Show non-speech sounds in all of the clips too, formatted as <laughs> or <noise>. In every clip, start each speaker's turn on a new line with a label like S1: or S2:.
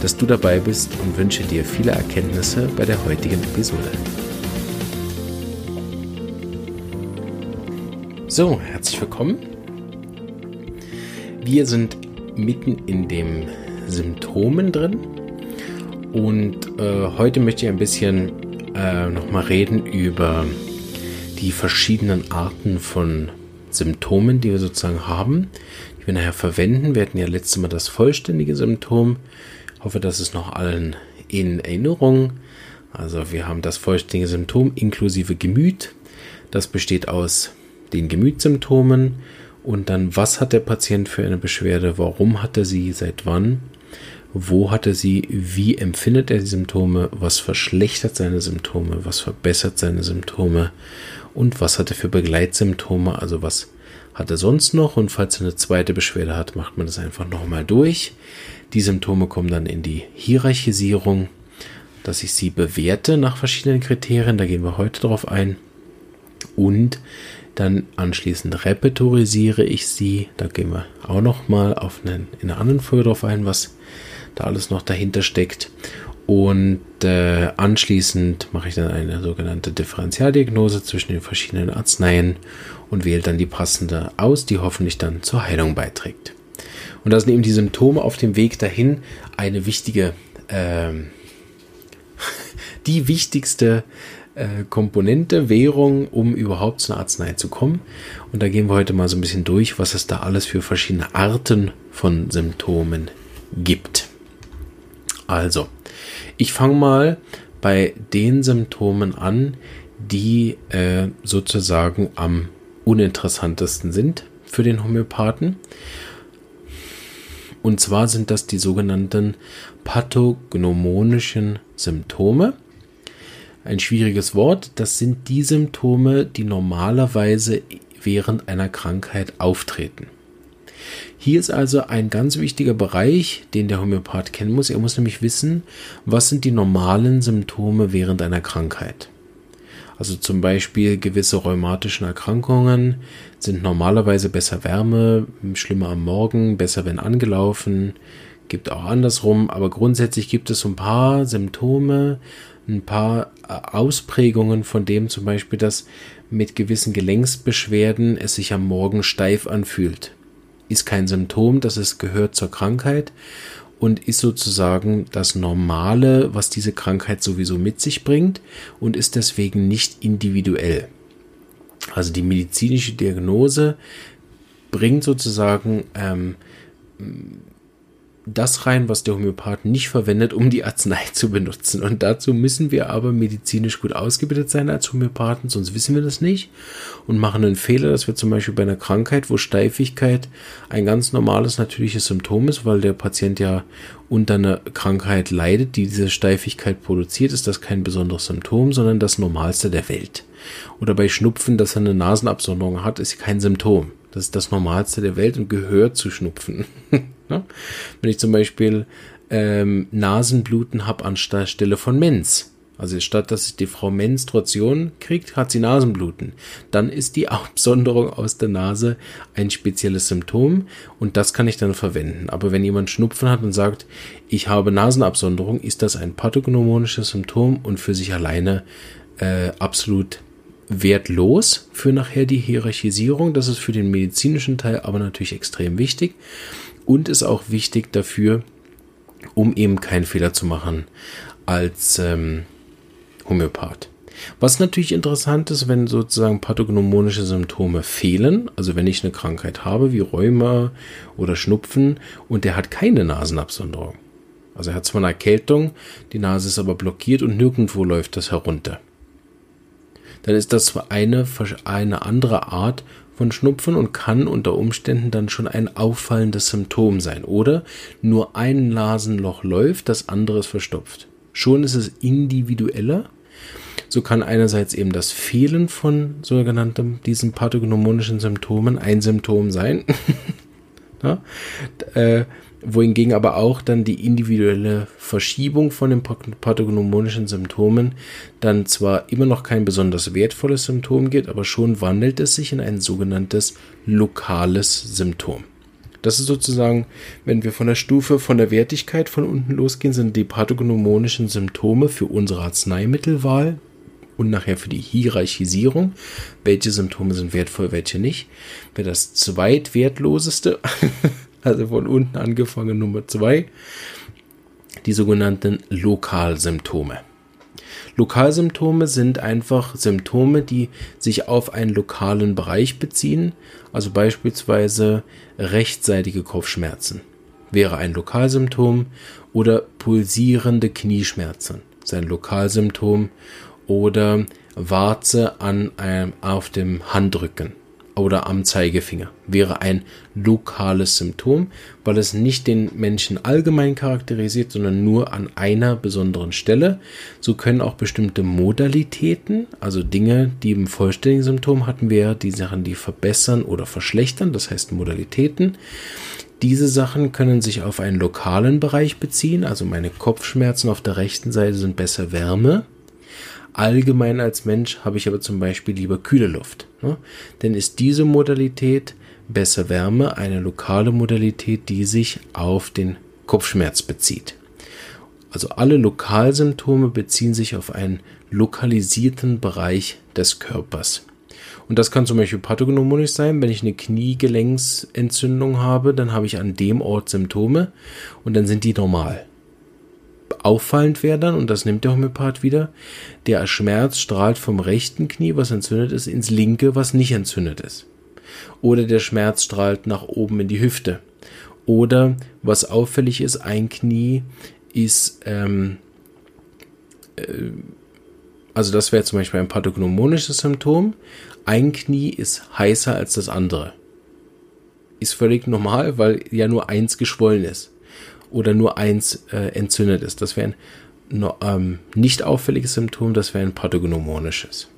S1: dass du dabei bist und wünsche dir viele Erkenntnisse bei der heutigen Episode. So, herzlich willkommen. Wir sind mitten in den Symptomen drin und äh, heute möchte ich ein bisschen äh, nochmal reden über die verschiedenen Arten von Symptomen, die wir sozusagen haben, die wir nachher verwenden. Wir hatten ja letztes Mal das vollständige Symptom hoffe, das ist noch allen in Erinnerung. Also wir haben das vollständige Symptom inklusive Gemüt. Das besteht aus den Gemütssymptomen. Und dann, was hat der Patient für eine Beschwerde, warum hat er sie, seit wann, wo hat er sie, wie empfindet er die Symptome, was verschlechtert seine Symptome, was verbessert seine Symptome? Und was hat er für Begleitsymptome, also was hat er sonst noch und falls er eine zweite Beschwerde hat, macht man das einfach nochmal durch. Die Symptome kommen dann in die Hierarchisierung, dass ich sie bewerte nach verschiedenen Kriterien. Da gehen wir heute drauf ein. Und dann anschließend repertorisiere ich sie. Da gehen wir auch noch mal auf einen, in einer anderen Folge drauf ein, was da alles noch dahinter steckt. Und äh, anschließend mache ich dann eine sogenannte Differentialdiagnose zwischen den verschiedenen Arzneien und wähle dann die passende aus, die hoffentlich dann zur Heilung beiträgt. Und da sind eben die Symptome auf dem Weg dahin eine wichtige, äh, <laughs> die wichtigste äh, Komponente, Währung, um überhaupt zu einer Arznei zu kommen. Und da gehen wir heute mal so ein bisschen durch, was es da alles für verschiedene Arten von Symptomen gibt. Also, ich fange mal bei den Symptomen an, die äh, sozusagen am uninteressantesten sind für den Homöopathen. Und zwar sind das die sogenannten pathognomonischen Symptome. Ein schwieriges Wort. Das sind die Symptome, die normalerweise während einer Krankheit auftreten. Hier ist also ein ganz wichtiger Bereich, den der Homöopath kennen muss. Er muss nämlich wissen, was sind die normalen Symptome während einer Krankheit. Also zum Beispiel gewisse rheumatischen Erkrankungen sind normalerweise besser Wärme, schlimmer am Morgen, besser wenn angelaufen, gibt auch andersrum, aber grundsätzlich gibt es ein paar Symptome, ein paar äh, Ausprägungen von dem zum Beispiel, dass mit gewissen Gelenksbeschwerden es sich am Morgen steif anfühlt. Ist kein Symptom, das es gehört zur Krankheit und ist sozusagen das Normale, was diese Krankheit sowieso mit sich bringt und ist deswegen nicht individuell. Also die medizinische Diagnose bringt sozusagen ähm, das rein, was der Homöopath nicht verwendet, um die Arznei zu benutzen. Und dazu müssen wir aber medizinisch gut ausgebildet sein als Homöopathen, sonst wissen wir das nicht und machen einen Fehler, dass wir zum Beispiel bei einer Krankheit, wo Steifigkeit ein ganz normales, natürliches Symptom ist, weil der Patient ja unter einer Krankheit leidet, die diese Steifigkeit produziert, ist das kein besonderes Symptom, sondern das Normalste der Welt. Oder bei Schnupfen, dass er eine Nasenabsonderung hat, ist kein Symptom. Das ist das Normalste der Welt und gehört zu Schnupfen. <laughs> Ne? Wenn ich zum Beispiel ähm, Nasenbluten habe anstelle von Mens, also statt dass die Frau Menstruation kriegt, hat sie Nasenbluten. Dann ist die <laughs> Absonderung aus der Nase ein spezielles Symptom und das kann ich dann verwenden. Aber wenn jemand Schnupfen hat und sagt, ich habe Nasenabsonderung, ist das ein pathognomonisches Symptom und für sich alleine äh, absolut wertlos für nachher die Hierarchisierung. Das ist für den medizinischen Teil aber natürlich extrem wichtig und ist auch wichtig dafür, um eben keinen Fehler zu machen als ähm, Homöopath. Was natürlich interessant ist, wenn sozusagen pathognomonische Symptome fehlen, also wenn ich eine Krankheit habe wie Rheuma oder Schnupfen und der hat keine Nasenabsonderung. Also er hat zwar eine Erkältung, die Nase ist aber blockiert und nirgendwo läuft das herunter. Dann ist das eine, eine andere Art von Schnupfen und kann unter Umständen dann schon ein auffallendes Symptom sein. Oder nur ein Nasenloch läuft, das andere ist verstopft. Schon ist es individueller so kann einerseits eben das Fehlen von sogenannten diesen pathognomonischen Symptomen ein Symptom sein. <laughs> ja? äh, wohingegen aber auch dann die individuelle Verschiebung von den pathognomonischen Symptomen dann zwar immer noch kein besonders wertvolles Symptom gibt, aber schon wandelt es sich in ein sogenanntes lokales Symptom. Das ist sozusagen, wenn wir von der Stufe von der Wertigkeit von unten losgehen, sind die pathognomonischen Symptome für unsere Arzneimittelwahl und nachher für die Hierarchisierung, welche Symptome sind wertvoll, welche nicht. Wäre das zweitwertloseste, also von unten angefangen Nummer zwei, die sogenannten Lokalsymptome. Lokalsymptome sind einfach Symptome, die sich auf einen lokalen Bereich beziehen, also beispielsweise rechtseitige Kopfschmerzen wäre ein Lokalsymptom oder pulsierende Knieschmerzen sein Lokalsymptom oder Warze an einem, auf dem Handrücken oder am Zeigefinger wäre ein lokales Symptom, weil es nicht den Menschen allgemein charakterisiert, sondern nur an einer besonderen Stelle. So können auch bestimmte Modalitäten, also Dinge, die im vollständigen Symptom hatten wir, die Sachen, die verbessern oder verschlechtern, das heißt Modalitäten. Diese Sachen können sich auf einen lokalen Bereich beziehen, also meine Kopfschmerzen auf der rechten Seite sind besser Wärme, Allgemein als Mensch habe ich aber zum Beispiel lieber kühle Luft. Ne? Denn ist diese Modalität besser Wärme eine lokale Modalität, die sich auf den Kopfschmerz bezieht. Also alle Lokalsymptome beziehen sich auf einen lokalisierten Bereich des Körpers. Und das kann zum Beispiel pathognomonisch sein. Wenn ich eine Kniegelenksentzündung habe, dann habe ich an dem Ort Symptome und dann sind die normal auffallend wäre dann, und das nimmt der Homöopath wieder, der Schmerz strahlt vom rechten Knie, was entzündet ist, ins linke, was nicht entzündet ist. Oder der Schmerz strahlt nach oben in die Hüfte. Oder was auffällig ist, ein Knie ist, ähm, äh, also das wäre zum Beispiel ein pathognomonisches Symptom. Ein Knie ist heißer als das andere. Ist völlig normal, weil ja nur eins geschwollen ist oder nur eins äh, entzündet ist. Das wäre ein ähm, nicht auffälliges Symptom, das wäre ein pathognomonisches.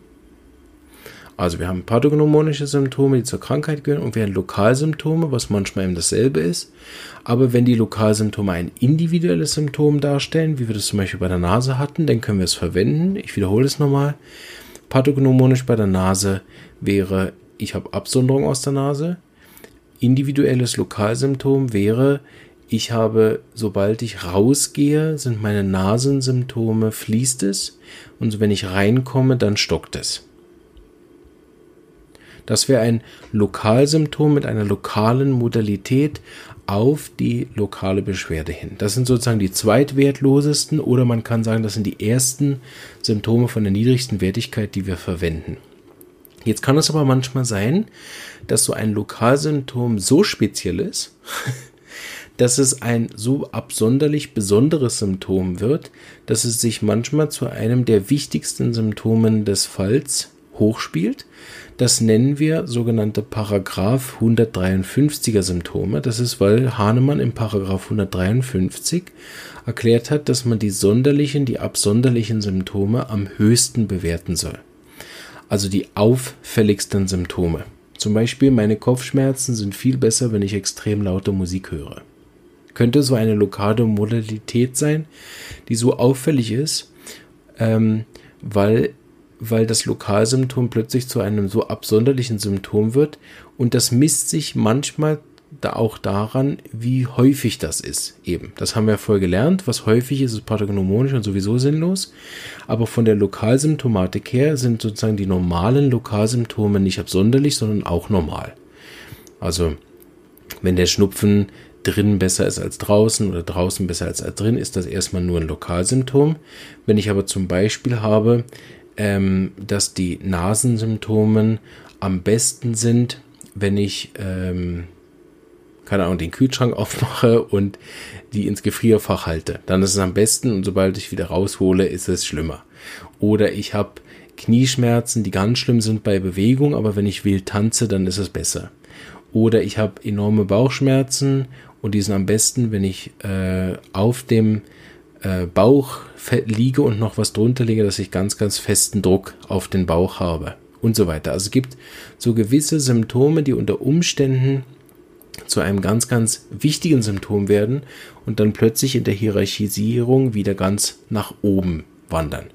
S1: Also wir haben pathognomonische Symptome, die zur Krankheit gehören und wir haben Lokalsymptome, was manchmal eben dasselbe ist. Aber wenn die Lokalsymptome ein individuelles Symptom darstellen, wie wir das zum Beispiel bei der Nase hatten, dann können wir es verwenden. Ich wiederhole es nochmal. Pathognomonisch bei der Nase wäre, ich habe Absonderung aus der Nase. Individuelles Lokalsymptom wäre, ich habe, sobald ich rausgehe, sind meine Nasensymptome, fließt es und wenn ich reinkomme, dann stockt es. Das wäre ein Lokalsymptom mit einer lokalen Modalität auf die lokale Beschwerde hin. Das sind sozusagen die zweitwertlosesten oder man kann sagen, das sind die ersten Symptome von der niedrigsten Wertigkeit, die wir verwenden. Jetzt kann es aber manchmal sein, dass so ein Lokalsymptom so speziell ist, <laughs> dass es ein so absonderlich besonderes Symptom wird, dass es sich manchmal zu einem der wichtigsten Symptomen des Falls hochspielt. Das nennen wir sogenannte Paragraph 153er Symptome. Das ist, weil Hahnemann im Paragraph 153 erklärt hat, dass man die sonderlichen, die absonderlichen Symptome am höchsten bewerten soll. Also die auffälligsten Symptome. Zum Beispiel meine Kopfschmerzen sind viel besser, wenn ich extrem laute Musik höre könnte so eine lokale Modalität sein, die so auffällig ist, ähm, weil, weil das Lokalsymptom plötzlich zu einem so absonderlichen Symptom wird und das misst sich manchmal da auch daran, wie häufig das ist. Eben, das haben wir vorher gelernt. Was häufig ist, ist pathognomonisch und sowieso sinnlos. Aber von der Lokalsymptomatik her sind sozusagen die normalen Lokalsymptome nicht absonderlich, sondern auch normal. Also, wenn der Schnupfen drin besser ist als draußen oder draußen besser als drin, ist das erstmal nur ein Lokalsymptom. Wenn ich aber zum Beispiel habe, ähm, dass die Nasensymptomen am besten sind, wenn ich, ähm, keine Ahnung, den Kühlschrank <laughs> aufmache und die ins Gefrierfach halte, dann ist es am besten und sobald ich wieder raushole, ist es schlimmer. Oder ich habe Knieschmerzen, die ganz schlimm sind bei Bewegung, aber wenn ich wild tanze, dann ist es besser. Oder ich habe enorme Bauchschmerzen und die sind am besten, wenn ich äh, auf dem äh, Bauch liege und noch was drunter liege, dass ich ganz, ganz festen Druck auf den Bauch habe und so weiter. Also es gibt so gewisse Symptome, die unter Umständen zu einem ganz, ganz wichtigen Symptom werden und dann plötzlich in der Hierarchisierung wieder ganz nach oben wandern.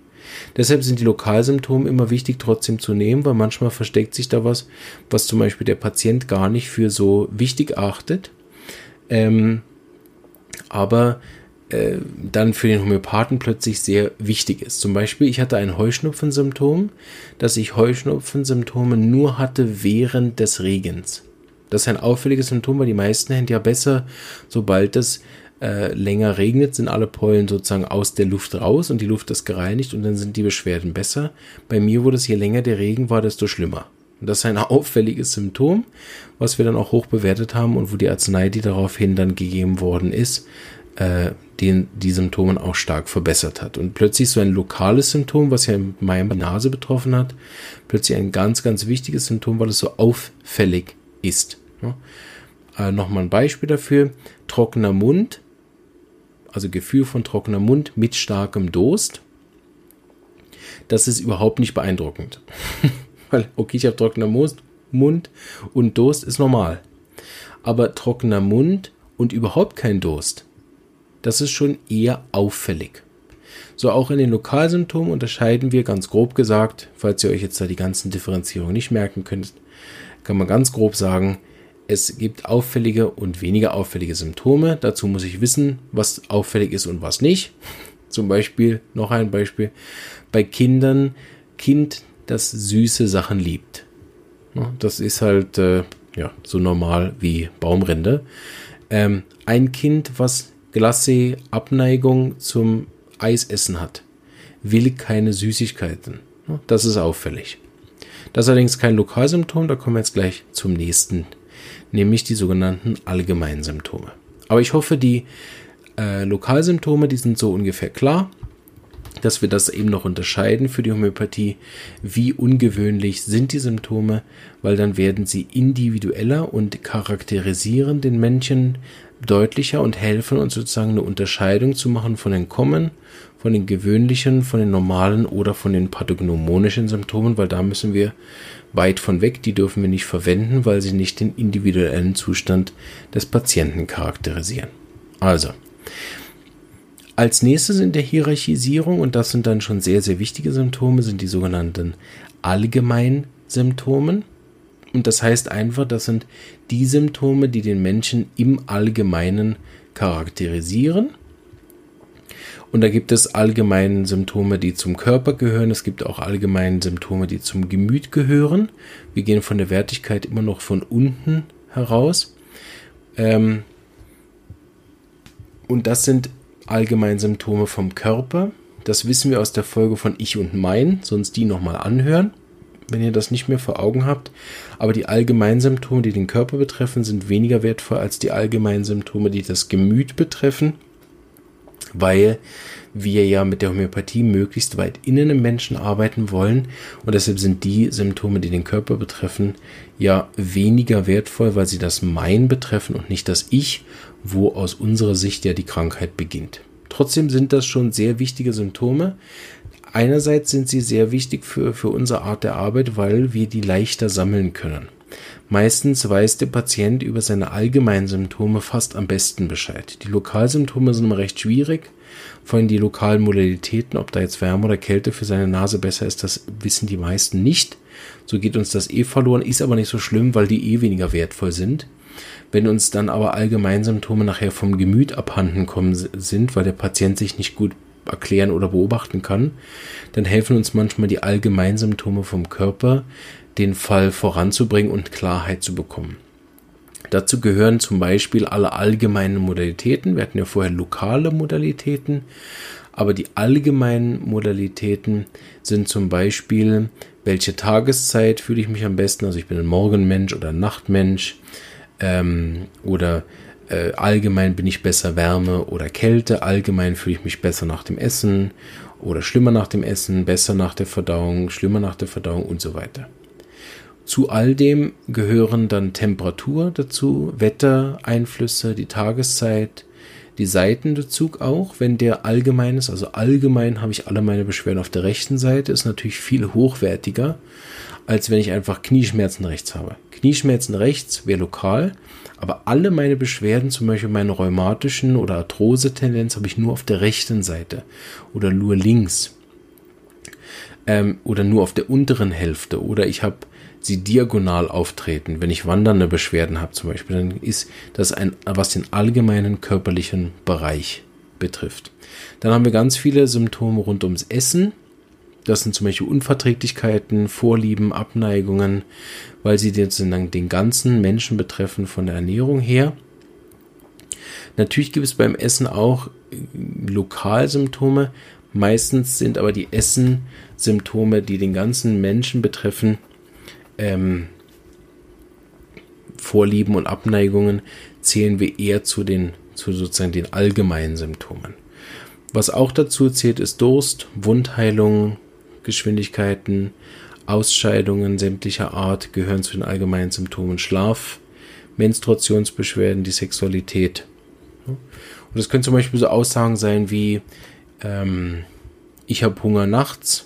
S1: Deshalb sind die Lokalsymptome immer wichtig trotzdem zu nehmen, weil manchmal versteckt sich da was, was zum Beispiel der Patient gar nicht für so wichtig achtet. Ähm, aber äh, dann für den Homöopathen plötzlich sehr wichtig ist. Zum Beispiel, ich hatte ein Heuschnupfensymptom, dass ich Heuschnupfensymptome nur hatte während des Regens. Das ist ein auffälliges Symptom, weil die meisten Hände ja besser, sobald es äh, länger regnet, sind alle Pollen sozusagen aus der Luft raus und die Luft ist gereinigt und dann sind die Beschwerden besser. Bei mir wurde es, je länger der Regen war, desto schlimmer. Und das ist ein <laughs> auffälliges Symptom, was wir dann auch hoch bewertet haben und wo die Arznei, die daraufhin dann gegeben worden ist, äh, den die Symptome auch stark verbessert hat. Und plötzlich so ein lokales Symptom, was ja meine Nase betroffen hat, plötzlich ein ganz, ganz wichtiges Symptom, weil es so auffällig ist. Ja. Äh, Nochmal ein Beispiel dafür. Trockener Mund, also Gefühl von trockener Mund mit starkem Durst. Das ist überhaupt nicht beeindruckend. <laughs> Weil, okay, ich habe trockener Mund und Durst ist normal. Aber trockener Mund und überhaupt kein Durst, das ist schon eher auffällig. So auch in den Lokalsymptomen unterscheiden wir ganz grob gesagt, falls ihr euch jetzt da die ganzen Differenzierungen nicht merken könnt, kann man ganz grob sagen, es gibt auffällige und weniger auffällige Symptome. Dazu muss ich wissen, was auffällig ist und was nicht. Zum Beispiel, noch ein Beispiel, bei Kindern, Kind, das süße Sachen liebt. Das ist halt äh, ja, so normal wie Baumrinde. Ähm, ein Kind, was Glacé Abneigung zum Eisessen hat, will keine Süßigkeiten. Das ist auffällig. Das ist allerdings kein Lokalsymptom, da kommen wir jetzt gleich zum nächsten, nämlich die sogenannten allgemeinen Symptome. Aber ich hoffe, die äh, Lokalsymptome, die sind so ungefähr klar, dass wir das eben noch unterscheiden für die Homöopathie. Wie ungewöhnlich sind die Symptome, weil dann werden sie individueller und charakterisieren den Menschen deutlicher und helfen uns sozusagen eine Unterscheidung zu machen von den Kommen, von den gewöhnlichen, von den normalen oder von den pathognomonischen Symptomen, weil da müssen wir weit von weg, die dürfen wir nicht verwenden, weil sie nicht den individuellen Zustand des Patienten charakterisieren. Also, als nächstes in der Hierarchisierung, und das sind dann schon sehr, sehr wichtige Symptome, sind die sogenannten Allgemeinsymptomen. Und das heißt einfach, das sind die Symptome, die den Menschen im Allgemeinen charakterisieren. Und da gibt es allgemeine Symptome, die zum Körper gehören. Es gibt auch allgemeine Symptome, die zum Gemüt gehören. Wir gehen von der Wertigkeit immer noch von unten heraus. Ähm und das sind allgemeine Symptome vom Körper. Das wissen wir aus der Folge von Ich und Mein, sonst die nochmal anhören wenn ihr das nicht mehr vor Augen habt. Aber die allgemeinen Symptome, die den Körper betreffen, sind weniger wertvoll als die allgemeinen Symptome, die das Gemüt betreffen, weil wir ja mit der Homöopathie möglichst weit innen im Menschen arbeiten wollen. Und deshalb sind die Symptome, die den Körper betreffen, ja weniger wertvoll, weil sie das Mein betreffen und nicht das Ich, wo aus unserer Sicht ja die Krankheit beginnt. Trotzdem sind das schon sehr wichtige Symptome, Einerseits sind sie sehr wichtig für, für unsere Art der Arbeit, weil wir die leichter sammeln können. Meistens weiß der Patient über seine allgemeinen Symptome fast am besten Bescheid. Die Lokalsymptome sind immer recht schwierig. Vor allem die lokalen Modalitäten, ob da jetzt Wärme oder Kälte für seine Nase besser ist, das wissen die meisten nicht. So geht uns das eh verloren, ist aber nicht so schlimm, weil die eh weniger wertvoll sind. Wenn uns dann aber Allgemeinsymptome nachher vom Gemüt abhanden kommen sind, weil der Patient sich nicht gut erklären oder beobachten kann, dann helfen uns manchmal die Allgemeinsymptome vom Körper, den Fall voranzubringen und Klarheit zu bekommen. Dazu gehören zum Beispiel alle allgemeinen Modalitäten. Wir hatten ja vorher lokale Modalitäten, aber die allgemeinen Modalitäten sind zum Beispiel, welche Tageszeit fühle ich mich am besten? Also ich bin ein Morgenmensch oder ein Nachtmensch ähm, oder äh, allgemein bin ich besser Wärme oder Kälte, allgemein fühle ich mich besser nach dem Essen oder schlimmer nach dem Essen, besser nach der Verdauung, schlimmer nach der Verdauung und so weiter. Zu all dem gehören dann Temperatur dazu, Wettereinflüsse, die Tageszeit, die Seitenbezug auch, wenn der allgemein ist. Also allgemein habe ich alle meine Beschwerden auf der rechten Seite, ist natürlich viel hochwertiger, als wenn ich einfach Knieschmerzen rechts habe. Knieschmerzen rechts wäre lokal, aber alle meine Beschwerden, zum Beispiel meine rheumatischen oder Arthrose-Tendenz, habe ich nur auf der rechten Seite oder nur links ähm, oder nur auf der unteren Hälfte oder ich habe sie diagonal auftreten. Wenn ich wandernde Beschwerden habe zum Beispiel, dann ist das ein, was den allgemeinen körperlichen Bereich betrifft. Dann haben wir ganz viele Symptome rund ums Essen. Das sind zum Beispiel Unverträglichkeiten, Vorlieben, Abneigungen, weil sie den, den ganzen Menschen betreffen von der Ernährung her. Natürlich gibt es beim Essen auch äh, Lokalsymptome. Meistens sind aber die Essen-Symptome, die den ganzen Menschen betreffen, ähm, Vorlieben und Abneigungen zählen wir eher zu den, zu sozusagen den allgemeinen Symptomen. Was auch dazu zählt, ist Durst, Wundheilung, Geschwindigkeiten, Ausscheidungen sämtlicher Art gehören zu den allgemeinen Symptomen. Schlaf, Menstruationsbeschwerden, die Sexualität. Und das können zum Beispiel so Aussagen sein wie, ähm, ich habe Hunger nachts,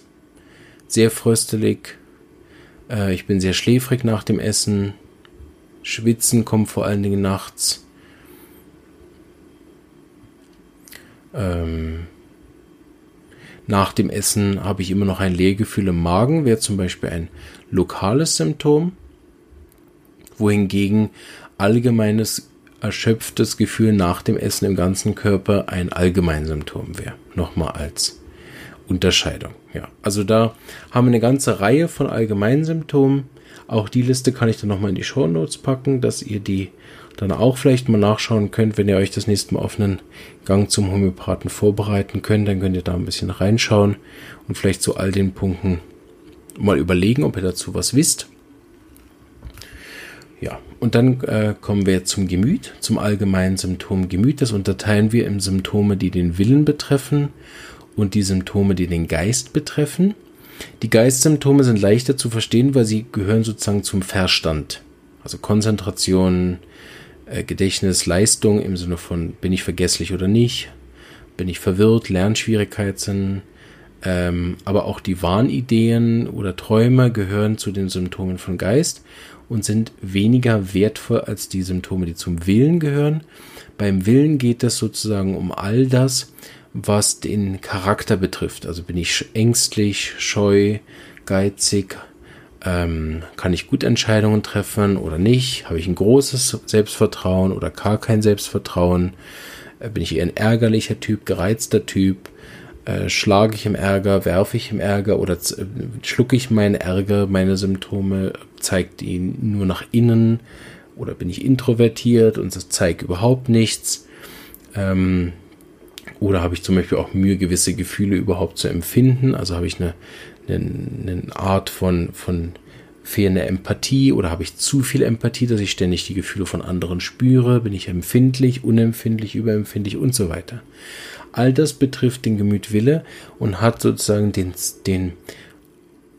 S1: sehr fröstelig, äh, ich bin sehr schläfrig nach dem Essen. Schwitzen kommt vor allen Dingen nachts. Ähm, nach dem Essen habe ich immer noch ein Leergefühl im Magen, wäre zum Beispiel ein lokales Symptom, wohingegen allgemeines erschöpftes Gefühl nach dem Essen im ganzen Körper ein allgemeines Symptom wäre. Nochmal als Unterscheidung. Ja, also da haben wir eine ganze Reihe von Allgemeinsymptomen. Auch die Liste kann ich dann nochmal in die Show Notes packen, dass ihr die dann auch vielleicht mal nachschauen könnt, wenn ihr euch das nächste Mal auf einen Gang zum Homöopathen vorbereiten könnt, dann könnt ihr da ein bisschen reinschauen und vielleicht zu all den Punkten mal überlegen, ob ihr dazu was wisst. Ja, und dann äh, kommen wir zum Gemüt, zum allgemeinen Symptom Gemüt. Das unterteilen wir in Symptome, die den Willen betreffen und die Symptome, die den Geist betreffen. Die Geistsymptome sind leichter zu verstehen, weil sie gehören sozusagen zum Verstand. Also Konzentration, äh, Gedächtnis, Leistung im Sinne von bin ich vergesslich oder nicht, bin ich verwirrt, Lernschwierigkeiten, ähm, aber auch die Wahnideen oder Träume gehören zu den Symptomen von Geist und sind weniger wertvoll als die Symptome, die zum Willen gehören. Beim Willen geht es sozusagen um all das, was den Charakter betrifft. Also bin ich ängstlich, scheu, geizig, ähm, kann ich gut Entscheidungen treffen oder nicht? Habe ich ein großes Selbstvertrauen oder gar kein Selbstvertrauen? Äh, bin ich eher ein ärgerlicher Typ, gereizter Typ? Äh, schlage ich im Ärger, werfe ich im Ärger oder äh, schlucke ich meinen Ärger, meine Symptome, zeigt ihn nur nach innen oder bin ich introvertiert und das zeigt überhaupt nichts? Ähm, oder habe ich zum Beispiel auch Mühe, gewisse Gefühle überhaupt zu empfinden? Also habe ich eine, eine, eine Art von, von fehlender Empathie oder habe ich zu viel Empathie, dass ich ständig die Gefühle von anderen spüre? Bin ich empfindlich, unempfindlich, überempfindlich und so weiter? All das betrifft den Gemütwille und hat sozusagen den, den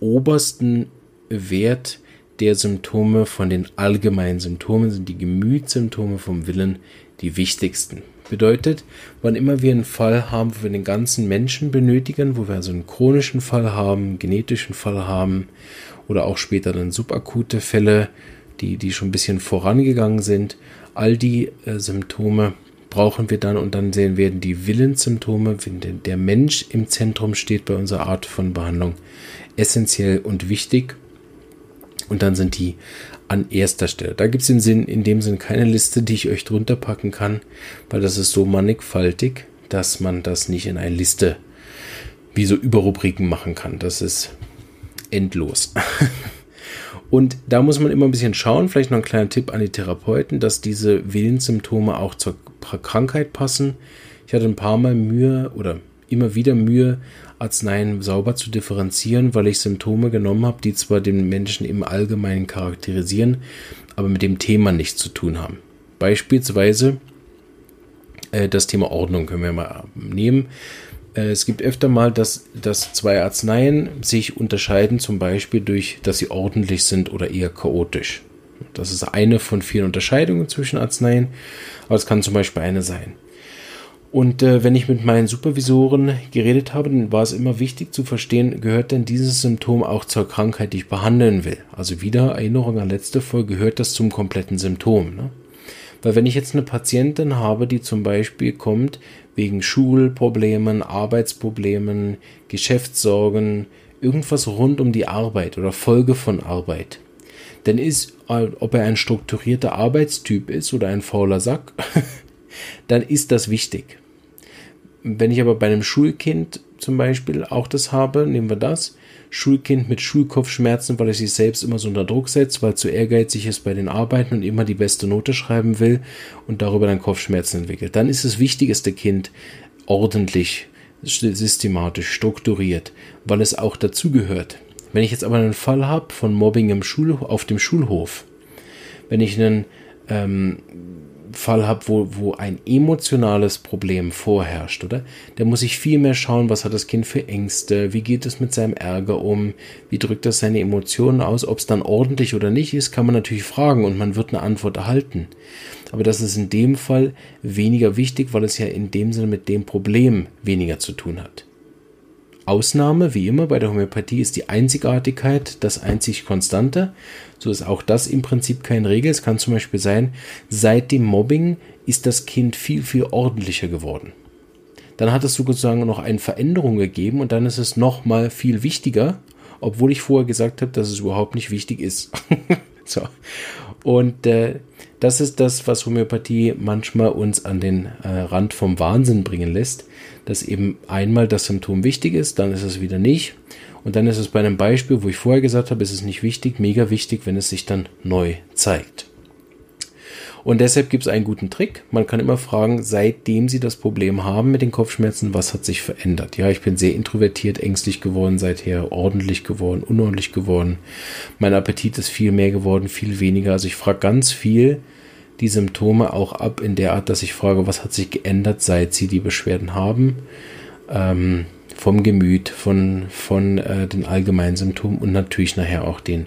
S1: obersten Wert der Symptome von den allgemeinen Symptomen sind die Gemütssymptome vom Willen die wichtigsten. Bedeutet, wann immer wir einen Fall haben, wo wir den ganzen Menschen benötigen, wo wir also einen chronischen Fall haben, einen genetischen Fall haben oder auch später dann subakute Fälle, die, die schon ein bisschen vorangegangen sind, all die äh, Symptome brauchen wir dann und dann sehen werden die Willenssymptome, wenn der Mensch im Zentrum steht bei unserer Art von Behandlung, essentiell und wichtig. Und dann sind die an erster Stelle. Da gibt es in, Sinn, in dem Sinn keine Liste, die ich euch drunter packen kann, weil das ist so mannigfaltig, dass man das nicht in eine Liste wie so Überrubriken machen kann. Das ist endlos. <laughs> Und da muss man immer ein bisschen schauen, vielleicht noch ein kleiner Tipp an die Therapeuten, dass diese Willenssymptome auch zur Krankheit passen. Ich hatte ein paar Mal Mühe oder immer wieder Mühe, Arzneien sauber zu differenzieren, weil ich Symptome genommen habe, die zwar den Menschen im Allgemeinen charakterisieren, aber mit dem Thema nichts zu tun haben. Beispielsweise äh, das Thema Ordnung können wir mal nehmen. Äh, es gibt öfter mal, dass, dass zwei Arzneien sich unterscheiden, zum Beispiel durch, dass sie ordentlich sind oder eher chaotisch. Das ist eine von vielen Unterscheidungen zwischen Arzneien, aber es kann zum Beispiel eine sein. Und äh, wenn ich mit meinen Supervisoren geredet habe, dann war es immer wichtig zu verstehen, gehört denn dieses Symptom auch zur Krankheit, die ich behandeln will? Also wieder Erinnerung an letzte Folge, gehört das zum kompletten Symptom? Ne? Weil wenn ich jetzt eine Patientin habe, die zum Beispiel kommt wegen Schulproblemen, Arbeitsproblemen, Geschäftssorgen, irgendwas rund um die Arbeit oder Folge von Arbeit, dann ist, äh, ob er ein strukturierter Arbeitstyp ist oder ein fauler Sack, <laughs> dann ist das wichtig. Wenn ich aber bei einem Schulkind zum Beispiel auch das habe, nehmen wir das, Schulkind mit Schulkopfschmerzen, weil er sich selbst immer so unter Druck setzt, weil zu ehrgeizig ist bei den Arbeiten und immer die beste Note schreiben will und darüber dann Kopfschmerzen entwickelt. Dann ist das wichtigste Kind ordentlich, systematisch, strukturiert, weil es auch dazugehört. Wenn ich jetzt aber einen Fall habe von Mobbing im Schul auf dem Schulhof, wenn ich einen ähm, Fall habe, wo, wo ein emotionales Problem vorherrscht, oder? Da muss ich viel mehr schauen, was hat das Kind für Ängste, wie geht es mit seinem Ärger um, wie drückt das seine Emotionen aus, ob es dann ordentlich oder nicht ist, kann man natürlich fragen und man wird eine Antwort erhalten. Aber das ist in dem Fall weniger wichtig, weil es ja in dem Sinne mit dem Problem weniger zu tun hat. Ausnahme, wie immer bei der Homöopathie, ist die Einzigartigkeit das einzig Konstante. So ist auch das im Prinzip keine Regel. Es kann zum Beispiel sein, seit dem Mobbing ist das Kind viel, viel ordentlicher geworden. Dann hat es sozusagen noch eine Veränderung gegeben und dann ist es noch mal viel wichtiger, obwohl ich vorher gesagt habe, dass es überhaupt nicht wichtig ist. <laughs> so. Und äh, das ist das, was Homöopathie manchmal uns an den äh, Rand vom Wahnsinn bringen lässt, dass eben einmal das Symptom wichtig ist, dann ist es wieder nicht. Und dann ist es bei einem Beispiel, wo ich vorher gesagt habe, ist es nicht wichtig, mega wichtig, wenn es sich dann neu zeigt. Und deshalb gibt es einen guten Trick. Man kann immer fragen, seitdem Sie das Problem haben mit den Kopfschmerzen, was hat sich verändert? Ja, ich bin sehr introvertiert, ängstlich geworden seither, ordentlich geworden, unordentlich geworden. Mein Appetit ist viel mehr geworden, viel weniger. Also ich frage ganz viel, die Symptome auch ab in der Art, dass ich frage, was hat sich geändert, seit sie die Beschwerden haben, ähm, vom Gemüt, von, von äh, den allgemeinen Symptomen und natürlich nachher auch den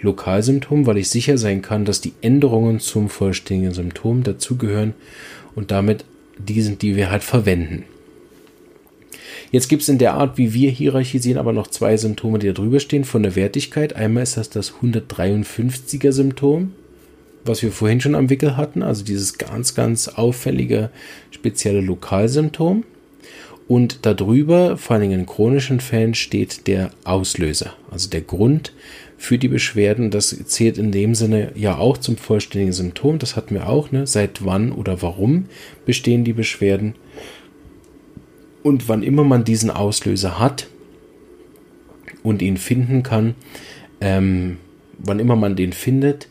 S1: Lokalsymptomen, weil ich sicher sein kann, dass die Änderungen zum vollständigen Symptom dazugehören und damit die sind, die wir halt verwenden. Jetzt gibt es in der Art, wie wir hierarchisieren, aber noch zwei Symptome, die da drüber stehen, von der Wertigkeit. Einmal ist das das 153er Symptom was wir vorhin schon am Wickel hatten, also dieses ganz, ganz auffällige spezielle Lokalsymptom. Und darüber, vor allem in chronischen Fällen, steht der Auslöser, also der Grund für die Beschwerden. Das zählt in dem Sinne ja auch zum vollständigen Symptom. Das hatten wir auch. Ne? Seit wann oder warum bestehen die Beschwerden? Und wann immer man diesen Auslöser hat und ihn finden kann, ähm, wann immer man den findet,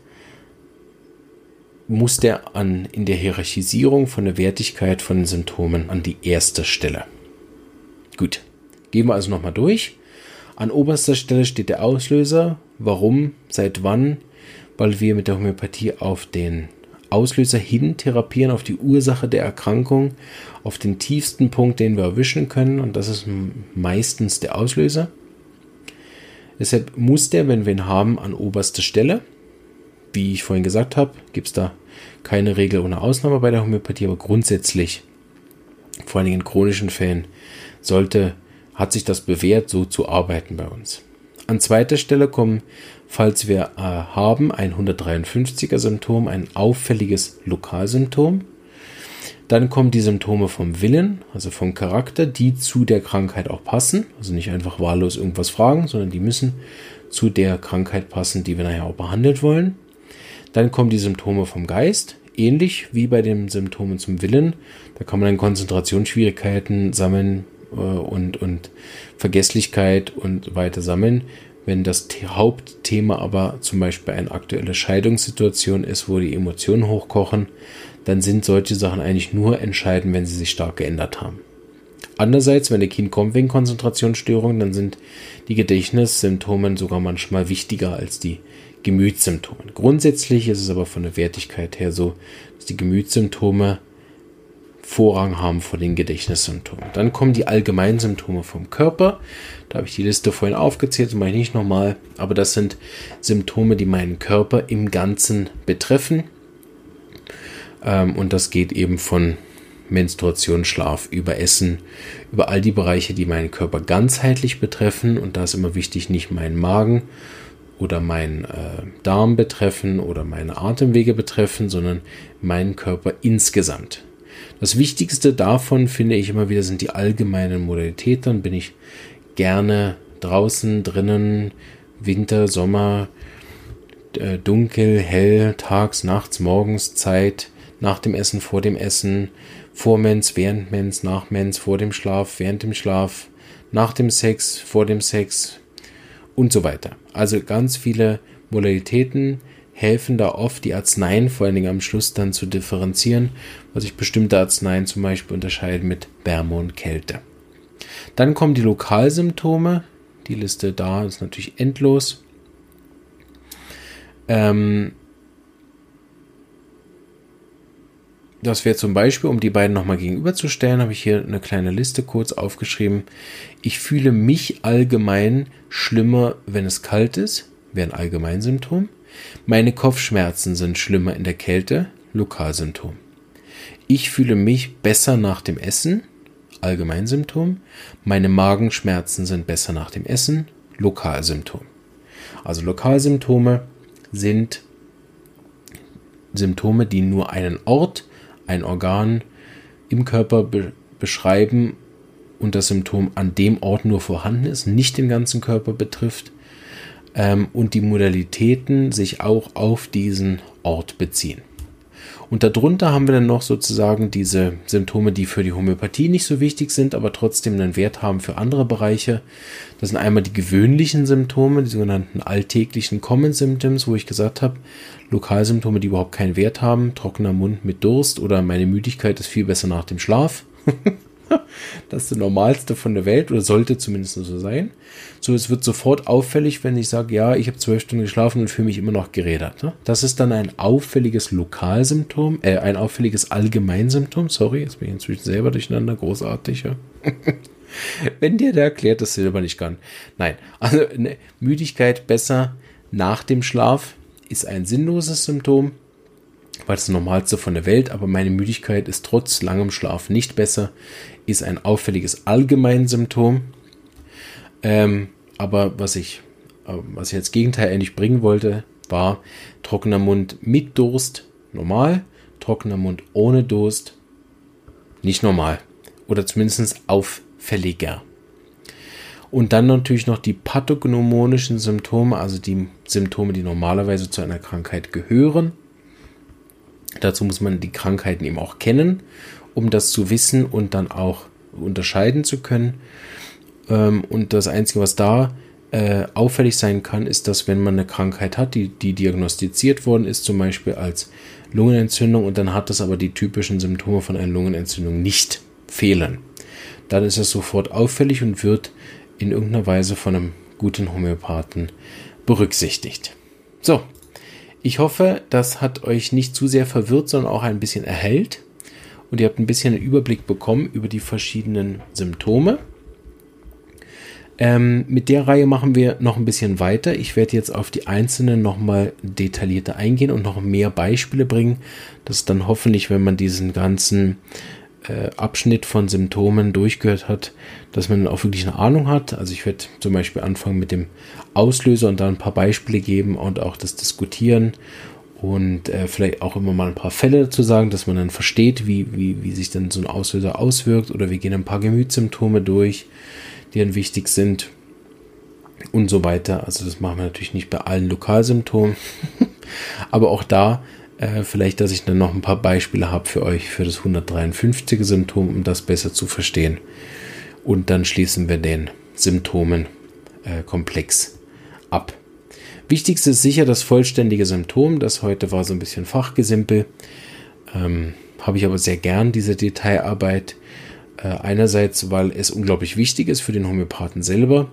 S1: muss der an, in der Hierarchisierung von der Wertigkeit von den Symptomen an die erste Stelle. Gut, gehen wir also nochmal durch. An oberster Stelle steht der Auslöser. Warum? Seit wann? Weil wir mit der Homöopathie auf den Auslöser hin therapieren, auf die Ursache der Erkrankung, auf den tiefsten Punkt, den wir erwischen können. Und das ist meistens der Auslöser. Deshalb muss der, wenn wir ihn haben, an oberster Stelle wie ich vorhin gesagt habe, gibt es da keine Regel ohne Ausnahme bei der Homöopathie, aber grundsätzlich, vor allen Dingen in chronischen Fällen, sollte, hat sich das bewährt, so zu arbeiten bei uns. An zweiter Stelle kommen, falls wir äh, haben, ein 153er Symptom, ein auffälliges Lokalsymptom. Dann kommen die Symptome vom Willen, also vom Charakter, die zu der Krankheit auch passen. Also nicht einfach wahllos irgendwas fragen, sondern die müssen zu der Krankheit passen, die wir nachher auch behandelt wollen. Dann kommen die Symptome vom Geist, ähnlich wie bei den Symptomen zum Willen. Da kann man dann Konzentrationsschwierigkeiten sammeln äh, und, und Vergesslichkeit und weiter sammeln. Wenn das Hauptthema aber zum Beispiel eine aktuelle Scheidungssituation ist, wo die Emotionen hochkochen, dann sind solche Sachen eigentlich nur entscheidend, wenn sie sich stark geändert haben. Andererseits, wenn der Kind kommt wegen Konzentrationsstörungen, dann sind die Gedächtnissymptome sogar manchmal wichtiger als die Gemütssymptomen. Grundsätzlich ist es aber von der Wertigkeit her so, dass die Gemütssymptome Vorrang haben vor den Gedächtnissymptomen. Dann kommen die allgemeinen Symptome vom Körper. Da habe ich die Liste vorhin aufgezählt, das mache ich nicht nochmal. Aber das sind Symptome, die meinen Körper im Ganzen betreffen. Ähm, und das geht eben von Menstruation, Schlaf, über Essen, über all die Bereiche, die meinen Körper ganzheitlich betreffen. Und da ist immer wichtig, nicht meinen Magen oder meinen äh, Darm betreffen oder meine Atemwege betreffen, sondern meinen Körper insgesamt. Das Wichtigste davon finde ich immer wieder sind die allgemeinen Modalitäten. Bin ich gerne draußen, drinnen, Winter, Sommer, äh, dunkel, hell, tags, nachts, morgens, Zeit, nach dem Essen, vor dem Essen, vor Mens, während Mens, nach Mens, vor dem Schlaf, während dem Schlaf, nach dem Sex, vor dem Sex und so weiter. Also ganz viele Modalitäten helfen da oft, die Arzneien vor allen Dingen am Schluss dann zu differenzieren, was sich bestimmte Arzneien zum Beispiel unterscheiden mit Wärme und Kälte. Dann kommen die Lokalsymptome. Die Liste da ist natürlich endlos. Ähm, das wäre zum Beispiel, um die beiden nochmal gegenüberzustellen, habe ich hier eine kleine Liste kurz aufgeschrieben. Ich fühle mich allgemein schlimmer, wenn es kalt ist, wäre ein Allgemeinsymptom. Meine Kopfschmerzen sind schlimmer in der Kälte, Lokalsymptom. Ich fühle mich besser nach dem Essen, Allgemeinsymptom. Meine Magenschmerzen sind besser nach dem Essen, Lokalsymptom. Also Lokalsymptome sind Symptome, die nur einen Ort, ein Organ im Körper be beschreiben und das Symptom an dem Ort nur vorhanden ist, nicht den ganzen Körper betrifft ähm, und die Modalitäten sich auch auf diesen Ort beziehen. Und darunter haben wir dann noch sozusagen diese Symptome, die für die Homöopathie nicht so wichtig sind, aber trotzdem einen Wert haben für andere Bereiche. Das sind einmal die gewöhnlichen Symptome, die sogenannten alltäglichen Common Symptoms, wo ich gesagt habe, Lokalsymptome, die überhaupt keinen Wert haben, trockener Mund mit Durst oder meine Müdigkeit ist viel besser nach dem Schlaf. <laughs> <laughs> das ist der normalste von der Welt oder sollte zumindest so sein. So, es wird sofort auffällig, wenn ich sage, ja, ich habe zwölf Stunden geschlafen und fühle mich immer noch gerädert. Ne? Das ist dann ein auffälliges Lokalsymptom, äh, ein auffälliges Allgemeinsymptom. Sorry, jetzt bin ich inzwischen selber durcheinander, großartig. Ja? <laughs> wenn dir der erklärt, das selber nicht kann. Nein, also eine Müdigkeit besser nach dem Schlaf ist ein sinnloses Symptom war das Normalste von der Welt, aber meine Müdigkeit ist trotz langem Schlaf nicht besser, ist ein auffälliges Allgemeinsymptom. Ähm, aber was ich, äh, was ich als Gegenteil eigentlich bringen wollte, war trockener Mund mit Durst normal, trockener Mund ohne Durst nicht normal oder zumindest auffälliger. Und dann natürlich noch die pathognomonischen Symptome, also die Symptome, die normalerweise zu einer Krankheit gehören Dazu muss man die Krankheiten eben auch kennen, um das zu wissen und dann auch unterscheiden zu können. Ähm, und das Einzige, was da äh, auffällig sein kann, ist, dass wenn man eine Krankheit hat, die, die diagnostiziert worden ist, zum Beispiel als Lungenentzündung, und dann hat das aber die typischen Symptome von einer Lungenentzündung nicht fehlen. Dann ist es sofort auffällig und wird in irgendeiner Weise von einem guten Homöopathen berücksichtigt. So, ich hoffe, das hat euch nicht zu sehr verwirrt, sondern auch ein bisschen erhellt. Und ihr habt ein bisschen einen Überblick bekommen über die verschiedenen Symptome. Ähm, mit der Reihe machen wir noch ein bisschen weiter. Ich werde jetzt auf die einzelnen nochmal detaillierter eingehen und noch mehr Beispiele bringen. Das ist dann hoffentlich, wenn man diesen ganzen äh, Abschnitt von Symptomen durchgehört hat, dass man auch wirklich eine Ahnung hat. Also ich werde zum Beispiel anfangen mit dem Auslöser und dann ein paar Beispiele geben und auch das Diskutieren und äh, vielleicht auch immer mal ein paar Fälle dazu sagen, dass man dann versteht, wie, wie, wie sich dann so ein Auslöser auswirkt oder wir gehen ein paar Gemütssymptome durch, die dann wichtig sind und so weiter. Also das machen wir natürlich nicht bei allen Lokalsymptomen, <laughs> aber auch da äh, vielleicht, dass ich dann noch ein paar Beispiele habe für euch für das 153er Symptom, um das besser zu verstehen. Und dann schließen wir den Symptomenkomplex äh, ab. Wichtigste ist sicher das vollständige Symptom. Das heute war so ein bisschen Fachgesimpel. Ähm, habe ich aber sehr gern, diese Detailarbeit. Äh, einerseits, weil es unglaublich wichtig ist für den Homöopathen selber.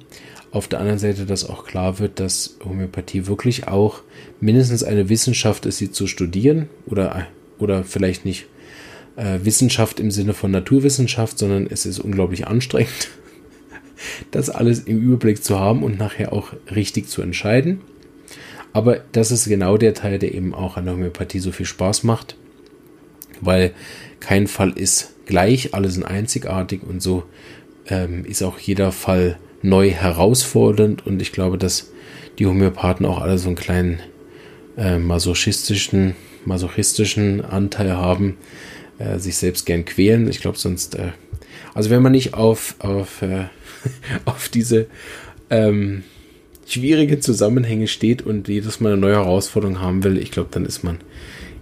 S1: Auf der anderen Seite, dass auch klar wird, dass Homöopathie wirklich auch mindestens eine Wissenschaft ist, sie zu studieren oder, oder vielleicht nicht äh, Wissenschaft im Sinne von Naturwissenschaft, sondern es ist unglaublich anstrengend, <laughs> das alles im Überblick zu haben und nachher auch richtig zu entscheiden. Aber das ist genau der Teil, der eben auch an der Homöopathie so viel Spaß macht, weil kein Fall ist gleich, alle sind einzigartig und so ähm, ist auch jeder Fall neu herausfordernd und ich glaube, dass die Homöopathen auch alle so einen kleinen äh, masochistischen, masochistischen Anteil haben, äh, sich selbst gern quälen. Ich glaube sonst, äh, also wenn man nicht auf, auf, äh, <laughs> auf diese ähm, schwierigen Zusammenhänge steht und jedes Mal eine neue Herausforderung haben will, ich glaube, dann ist man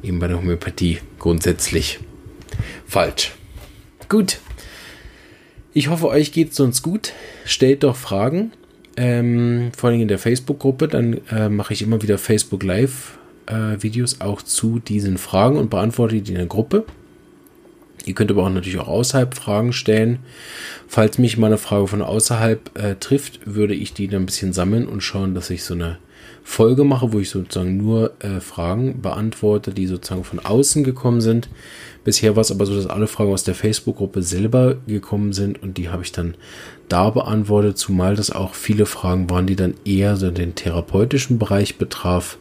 S1: eben bei der Homöopathie grundsätzlich falsch. Gut. Ich hoffe, euch geht es sonst gut. Stellt doch Fragen. Ähm, vor allem in der Facebook-Gruppe. Dann äh, mache ich immer wieder Facebook Live-Videos äh, auch zu diesen Fragen und beantworte die in der Gruppe. Ihr könnt aber auch natürlich auch außerhalb Fragen stellen. Falls mich mal eine Frage von außerhalb äh, trifft, würde ich die dann ein bisschen sammeln und schauen, dass ich so eine Folge mache, wo ich sozusagen nur äh, Fragen beantworte, die sozusagen von außen gekommen sind. Bisher war es aber so, dass alle Fragen aus der Facebook-Gruppe selber gekommen sind und die habe ich dann da beantwortet, zumal das auch viele Fragen waren, die dann eher so den therapeutischen Bereich betraf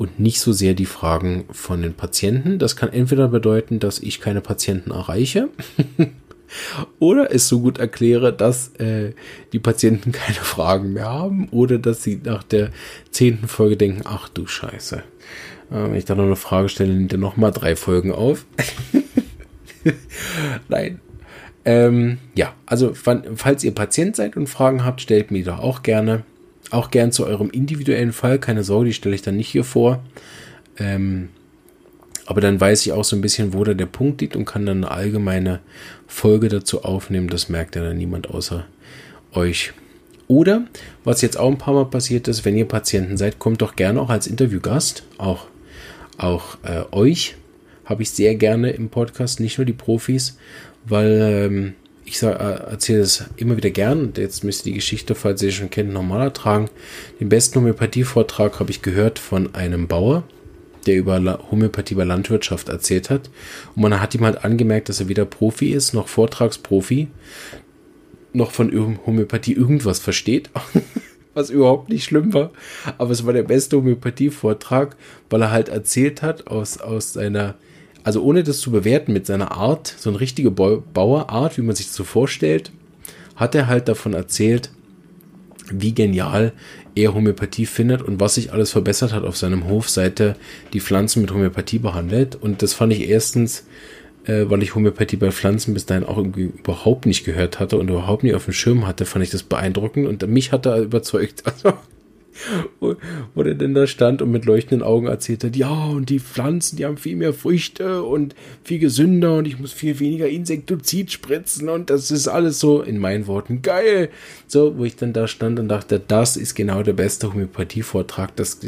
S1: und nicht so sehr die Fragen von den Patienten. Das kann entweder bedeuten, dass ich keine Patienten erreiche <laughs> oder es so gut erkläre, dass äh, die Patienten <laughs> keine Fragen mehr haben oder dass sie nach der zehnten Folge denken, ach du Scheiße. Äh, wenn ich da noch eine Frage stelle, nimmt er nochmal drei Folgen auf. <laughs> Nein. Ähm, ja, also falls ihr Patient seid und Fragen habt, stellt mir doch auch gerne. Auch gern zu eurem individuellen Fall. Keine Sorge, die stelle ich dann nicht hier vor. Ähm, aber dann weiß ich auch so ein bisschen, wo da der Punkt liegt und kann dann eine allgemeine Folge dazu aufnehmen. Das merkt ja dann niemand außer euch. Oder, was jetzt auch ein paar Mal passiert ist, wenn ihr Patienten seid, kommt doch gerne auch als Interviewgast. Auch, auch äh, euch habe ich sehr gerne im Podcast, nicht nur die Profis, weil ähm, ich äh, erzähle es immer wieder gern jetzt müsst ihr die Geschichte, falls ihr schon kennt, nochmal ertragen. Den besten Homöopathie-Vortrag habe ich gehört von einem Bauer, der über Homöopathie bei Landwirtschaft erzählt hat. Und man hat ihm halt angemerkt, dass er weder Profi ist, noch Vortragsprofi, noch von Homöopathie irgendwas versteht. <laughs> was überhaupt nicht schlimm war. Aber es war der beste Homöopathie-Vortrag, weil er halt erzählt hat aus, aus seiner also ohne das zu bewerten mit seiner Art, so eine richtige Bauerart, wie man sich das so vorstellt, hat er halt davon erzählt, wie genial er Homöopathie findet und was sich alles verbessert hat auf seinem Hof, seit er die Pflanzen mit Homöopathie behandelt. Und das fand ich erstens, äh, weil ich Homöopathie bei Pflanzen bis dahin auch irgendwie überhaupt nicht gehört hatte und überhaupt nicht auf dem Schirm hatte, fand ich das beeindruckend und mich hat er überzeugt. <laughs> Also wo, wo der denn da stand und mit leuchtenden Augen erzählt hat, ja, und die Pflanzen, die haben viel mehr Früchte und viel gesünder und ich muss viel weniger Insektizid spritzen und das ist alles so, in meinen Worten, geil. So, wo ich dann da stand und dachte, das ist genau der beste Homöopathie-Vortrag, das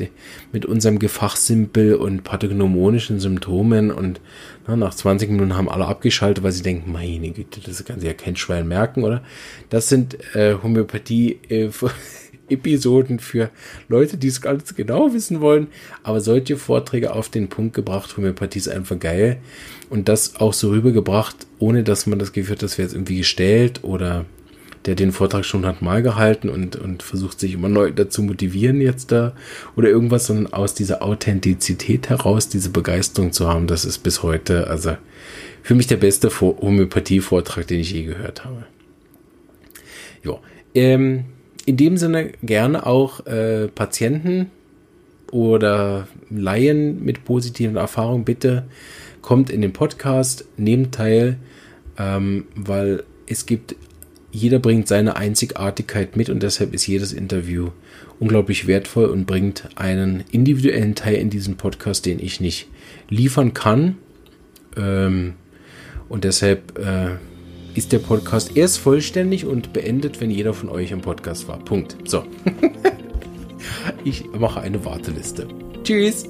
S1: mit unserem Gefachsimpel und pathognomonischen Symptomen und na, nach 20 Minuten haben alle abgeschaltet, weil sie denken, meine Güte, das kann sich ja kein Schwein merken, oder? Das sind äh, Homöopathie- äh, <laughs> Episoden für Leute, die es ganz genau wissen wollen. Aber solche Vorträge auf den Punkt gebracht, Homöopathie ist einfach geil. Und das auch so rübergebracht, ohne dass man das Gefühl hat, das wäre jetzt irgendwie gestellt oder der den Vortrag schon hat mal gehalten und, und versucht sich immer neu dazu motivieren jetzt da oder irgendwas, sondern aus dieser Authentizität heraus diese Begeisterung zu haben, das ist bis heute, also für mich der beste Homöopathie-Vortrag, den ich je gehört habe. Ja, ähm, in dem Sinne gerne auch äh, Patienten oder Laien mit positiven Erfahrungen bitte kommt in den Podcast, nehmt teil, ähm, weil es gibt, jeder bringt seine Einzigartigkeit mit und deshalb ist jedes Interview unglaublich wertvoll und bringt einen individuellen Teil in diesen Podcast, den ich nicht liefern kann. Ähm, und deshalb äh, ist der Podcast erst vollständig und beendet, wenn jeder von euch im Podcast war. Punkt. So. <laughs> ich mache eine Warteliste. Tschüss.